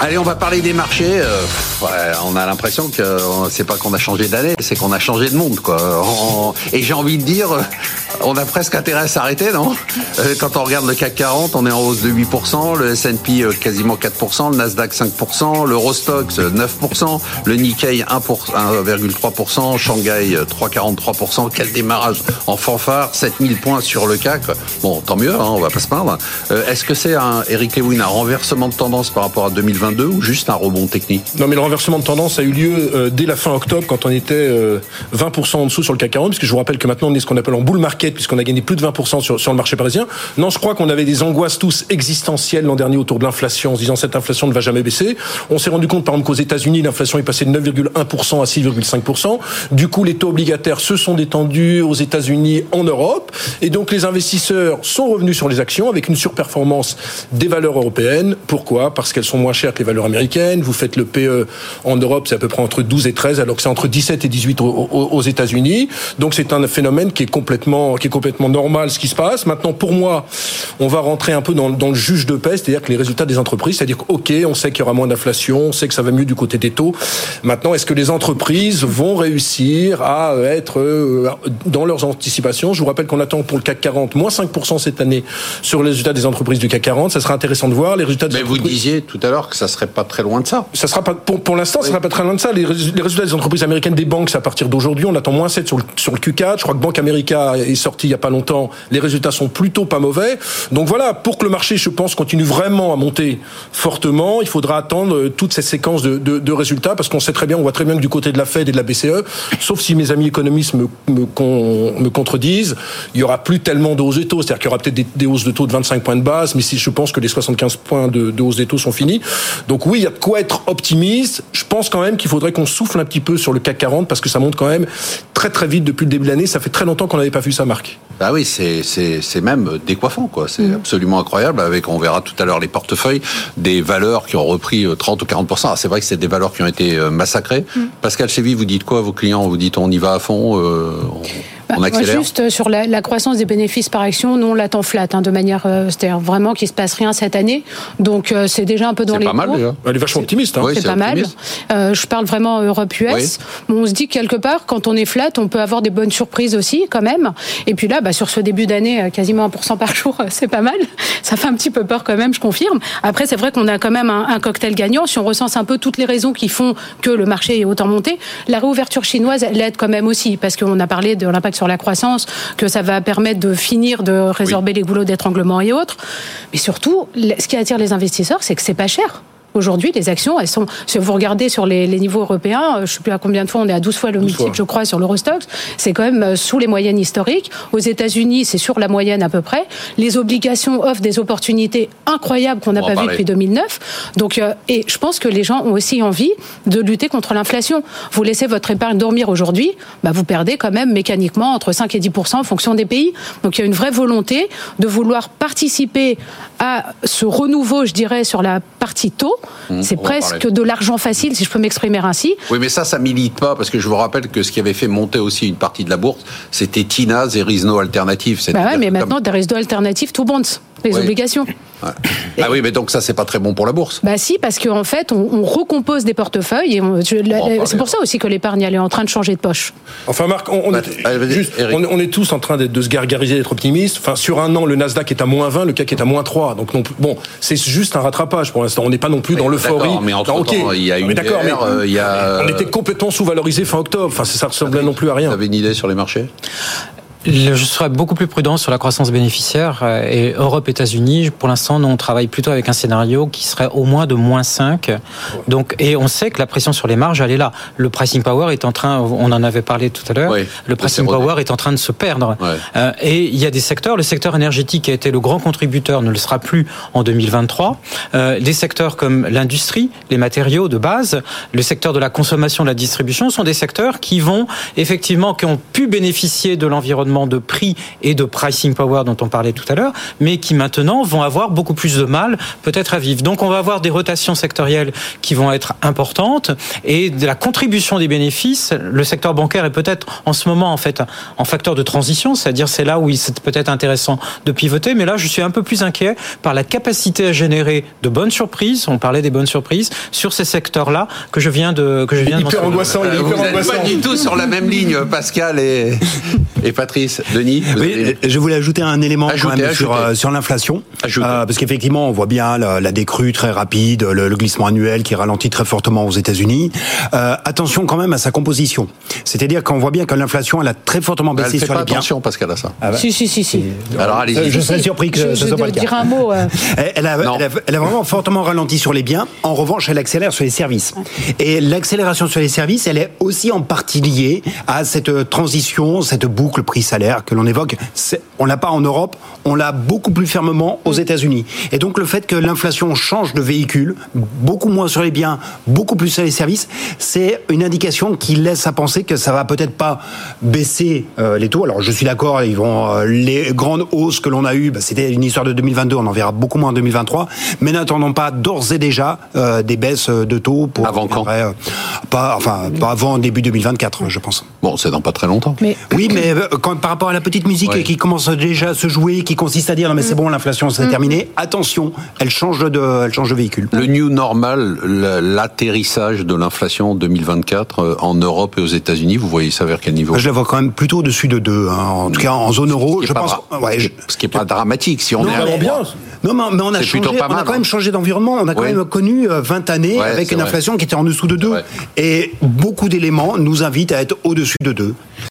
Allez, on va parler des marchés. Euh, on a l'impression que euh, c'est pas qu'on a changé d'année, c'est qu'on a changé de monde, quoi. et j'ai envie de dire, on a presque intérêt à s'arrêter, non? Euh, Quand on regarde le CAC 40, on est en hausse de 8%, le S&P quasiment 4%, le Nasdaq 5%, l'Eurostox 9%, le Nikkei 1,3%, Shanghai 3,43%. Quel démarrage en fanfare, 7000 points sur le CAC. Bon, tant mieux, hein, on va pas se plaindre. Est-ce que c'est un Eric Lewin un renversement de tendance par rapport à 2020 ou juste un rebond technique? Non, mais le renversement de tendance a eu lieu euh, dès la fin octobre quand on était 20% euh, en dessous sur le CAC 40, puisque je vous rappelle que maintenant on est ce qu'on appelle en bull market, puisqu'on a gagné plus de 20% sur, le marché parisien. Non, je crois qu'on avait des angoisses tous existentielles l'an dernier autour de l'inflation, en se disant cette inflation ne va jamais baisser. On s'est rendu compte, par exemple, qu'aux États-Unis, l'inflation est passée de 9,1% à 6,5%. Du coup, les taux obligataires se sont détendus aux États-Unis, en Europe, et donc les investisseurs sont revenus sur les actions avec une surperformance des valeurs européennes. Pourquoi? Parce qu'elles sont moins chères les valeurs américaines. Vous faites le PE en Europe, c'est à peu près entre 12 et 13, alors que c'est entre 17 et 18 aux, États-Unis. Donc c'est un phénomène qui est complètement, qui est complètement normal ce qui se passe. Maintenant, pour moi, on va rentrer un peu dans, dans le juge de paix, c'est-à-dire que les résultats des entreprises, c'est-à-dire ok, on sait qu'il y aura moins d'inflation, on sait que ça va mieux du côté des taux. Maintenant, est-ce que les entreprises vont réussir à être euh, dans leurs anticipations? Je vous rappelle qu'on attend pour le CAC 40 moins 5% cette année sur les résultats des entreprises du CAC 40. Ça sera intéressant de voir les résultats. Des Mais vous disiez tout à l'heure que ça serait pas très loin de ça. Ça sera pas pour, pour l'instant, ça sera pas très loin de ça. Les, résultats des entreprises américaines des banques, c'est à partir d'aujourd'hui. On attend moins 7 sur le, sur le Q4. Je crois que Banque America est sorti il y a pas longtemps. Les résultats sont plutôt pas mauvais. Donc voilà, pour que le marché, je pense, continue vraiment à monter fortement, il faudra attendre euh, toute cette séquence de, de, de résultats parce qu'on sait très bien, on voit très bien que du côté de la Fed et de la BCE, sauf si mes amis économistes me, me, me contredisent, il y aura plus tellement de hausses de taux. C'est-à-dire qu'il y aura peut-être des, des, hausses de taux de 25 points de base, mais si je pense que les 75 points de, de hausse des taux sont finis. Donc oui, il y a de quoi être optimiste. Je pense quand même qu'il faudrait qu'on souffle un petit peu sur le CAC 40 parce que ça monte quand même très très vite depuis le début de l'année. Ça fait très longtemps qu'on n'avait pas vu ça, Marc. Bah oui, c'est même décoiffant quoi. C'est mm. absolument incroyable. Avec on verra tout à l'heure les portefeuilles des valeurs qui ont repris 30 euh, ou 40 ah, C'est vrai que c'est des valeurs qui ont été euh, massacrées. Mm. Pascal Chevy, vous dites quoi à vos clients? Vous dites on y va à fond euh, bah, juste euh, sur la, croissance des bénéfices par action, nous on l'attend flat, hein, de manière, euh, c'est-à-dire vraiment qu'il se passe rien cette année. Donc euh, c'est déjà un peu dans les. C'est pas mal déjà. Elle est vachement optimiste. Hein. c'est pas mal. je parle vraiment Europe-US. on se dit quelque part, quand on est flat, on peut avoir des bonnes surprises aussi, quand même. Et puis là, bah, sur ce début d'année, quasiment 1% par jour, c'est pas mal. Ça fait un petit peu peur quand même, je confirme. Après, c'est vrai qu'on a quand même un, un, cocktail gagnant. Si on recense un peu toutes les raisons qui font que le marché est autant monté, la réouverture chinoise l'aide quand même aussi, parce qu'on a parlé de l'impact sur la croissance, que ça va permettre de finir de résorber les goulots d'étranglement et autres. Mais surtout, ce qui attire les investisseurs, c'est que c'est pas cher. Aujourd'hui, les actions, elles sont. Si vous regardez sur les, niveaux européens, euh, je ne sais plus à combien de fois, on est à 12 fois le multiple, je crois, sur l'Eurostox. C'est quand même euh, sous les moyennes historiques. Aux États-Unis, c'est sur la moyenne à peu près. Les obligations offrent des opportunités incroyables qu'on n'a pas vues depuis 2009. Donc, euh, et je pense que les gens ont aussi envie de lutter contre l'inflation. Vous laissez votre épargne dormir aujourd'hui, bah vous perdez quand même mécaniquement entre 5 et 10% en fonction des pays. Donc, il y a une vraie volonté de vouloir participer à ce renouveau, je dirais, sur la partie taux Mmh. c'est presque de l'argent facile, si je peux m'exprimer ainsi. Oui, mais ça, ça milite pas, parce que je vous rappelle que ce qui avait fait monter aussi une partie de la bourse, c'était Tina, et Rizno Alternative. Bah ouais, mais maintenant, des Rizno Alternative, tout bonds les obligations. Ah oui, mais donc ça, c'est pas très bon pour la bourse. Bah si, parce qu'en fait, on, recompose des portefeuilles et c'est pour ça aussi que l'épargne elle est en train de changer de poche. Enfin, Marc, on, est, juste, on, est tous en train de se gargariser, d'être optimistes. Enfin, sur un an, le Nasdaq est à moins 20, le CAC est à moins 3. Donc, bon, c'est juste un rattrapage pour l'instant. On n'est pas non plus dans l'euphorie. Mais entre temps, il y a une d'accord, mais, euh, il y a... on était complètement sous-valorisé fin octobre. Enfin, ça ressemblait non plus à rien. Vous avez une idée sur les marchés? Je serais beaucoup plus prudent sur la croissance bénéficiaire. Euh, et Europe, États-Unis, pour l'instant, on travaille plutôt avec un scénario qui serait au moins de moins 5. Donc, et on sait que la pression sur les marges, elle est là. Le pricing power est en train, on en avait parlé tout à l'heure, le pricing power est en train de se perdre. Euh, et il y a des secteurs, le secteur énergétique qui a été le grand contributeur ne le sera plus en 2023. Euh, les secteurs comme l'industrie, les matériaux de base, le secteur de la consommation, de la distribution sont des secteurs qui vont effectivement, qui ont pu bénéficier de l'environnement de prix et de pricing power dont on parlait tout à l'heure, mais qui maintenant vont avoir beaucoup plus de mal peut-être à vivre. Donc on va avoir des rotations sectorielles qui vont être importantes et de la contribution des bénéfices. Le secteur bancaire est peut-être en ce moment en fait en facteur de transition, c'est-à-dire c'est là où il c'est peut-être intéressant de pivoter, mais là je suis un peu plus inquiet par la capacité à générer de bonnes surprises. On parlait des bonnes surprises sur ces secteurs-là que je viens de que je viens de Hyper mentionner. angoissant, il est Euh, Vous angoissant. pas du tout sur la même ligne, Pascal et, et Patrice. Denis vous Oui, avez- je voulais ajouter un élément Ajoutez, quand même sur, ajoutez. euh, sur l'inflation. Euh, parce qu'effectivement on voit bien la, la décrue très rapide, le, le glissement annuel qui ralentit très fortement aux États-Unis. Euh, attention quand même à sa composition, c'est-à-dire qu'on voit bien que l'inflation elle a très fortement Elle baissé fait sur pas les biens. attention, Pascal, à ça. Ah bah, Si, si, si, si. Alors allez-y. Je serais surpris que je, ce je soit pas le cas. dire un mot. euh, Elle- a, elle, a, elle a vraiment fortement ralenti sur les biens. En revanche, elle accélère sur les services. Et l'accélération sur les services, elle est aussi en partie liée à cette transition, cette boucle prix-salaire que l'on évoque. On l'a pas en Europe, on l'a beaucoup plus fermement aux États-Unis. Et donc le fait que l'inflation change de véhicule, beaucoup moins sur les biens, beaucoup plus sur les services, c'est une indication qui laisse à penser que ça va peut-être pas baisser euh, les taux. Alors je suis d'accord, ils vont euh, les grandes hausses que l'on a eues, bah, c'était une histoire de 2022, on en verra beaucoup moins en 2023. Mais n'attendons pas d'ores et déjà euh, des baisses de taux pour Avant quand? euh, pas enfin pas avant début 2024, je pense. Bon, c'est dans pas très longtemps. mais Oui, mais quand, par rapport à la petite musique Ouais. qui commence déjà à se jouer, qui consiste à dire non mais c'est bon, l'inflation c'est terminé. Attention, elle change de, elle change de véhicule. Le new normal, l'atterrissage de l'inflation en 2024 euh, en Europe et aux États-Unis, vous voyez ça vers quel niveau? Je la vois quand même plutôt au-dessus de 2. En tout cas, en zone euro, Ce qui est je pas pense. dra- ouais, je- Ce qui est pas dramatique. Si on Non, est à- mais- bien. Non, mais, mais on a changé, on a mal, quand même hein. changé d'environnement. On a quand Oui. même connu euh, 20 années Ouais, avec une vrai. inflation qui était en dessous de 2. vrai. Et beaucoup d'éléments nous invitent à être au-dessus de 2.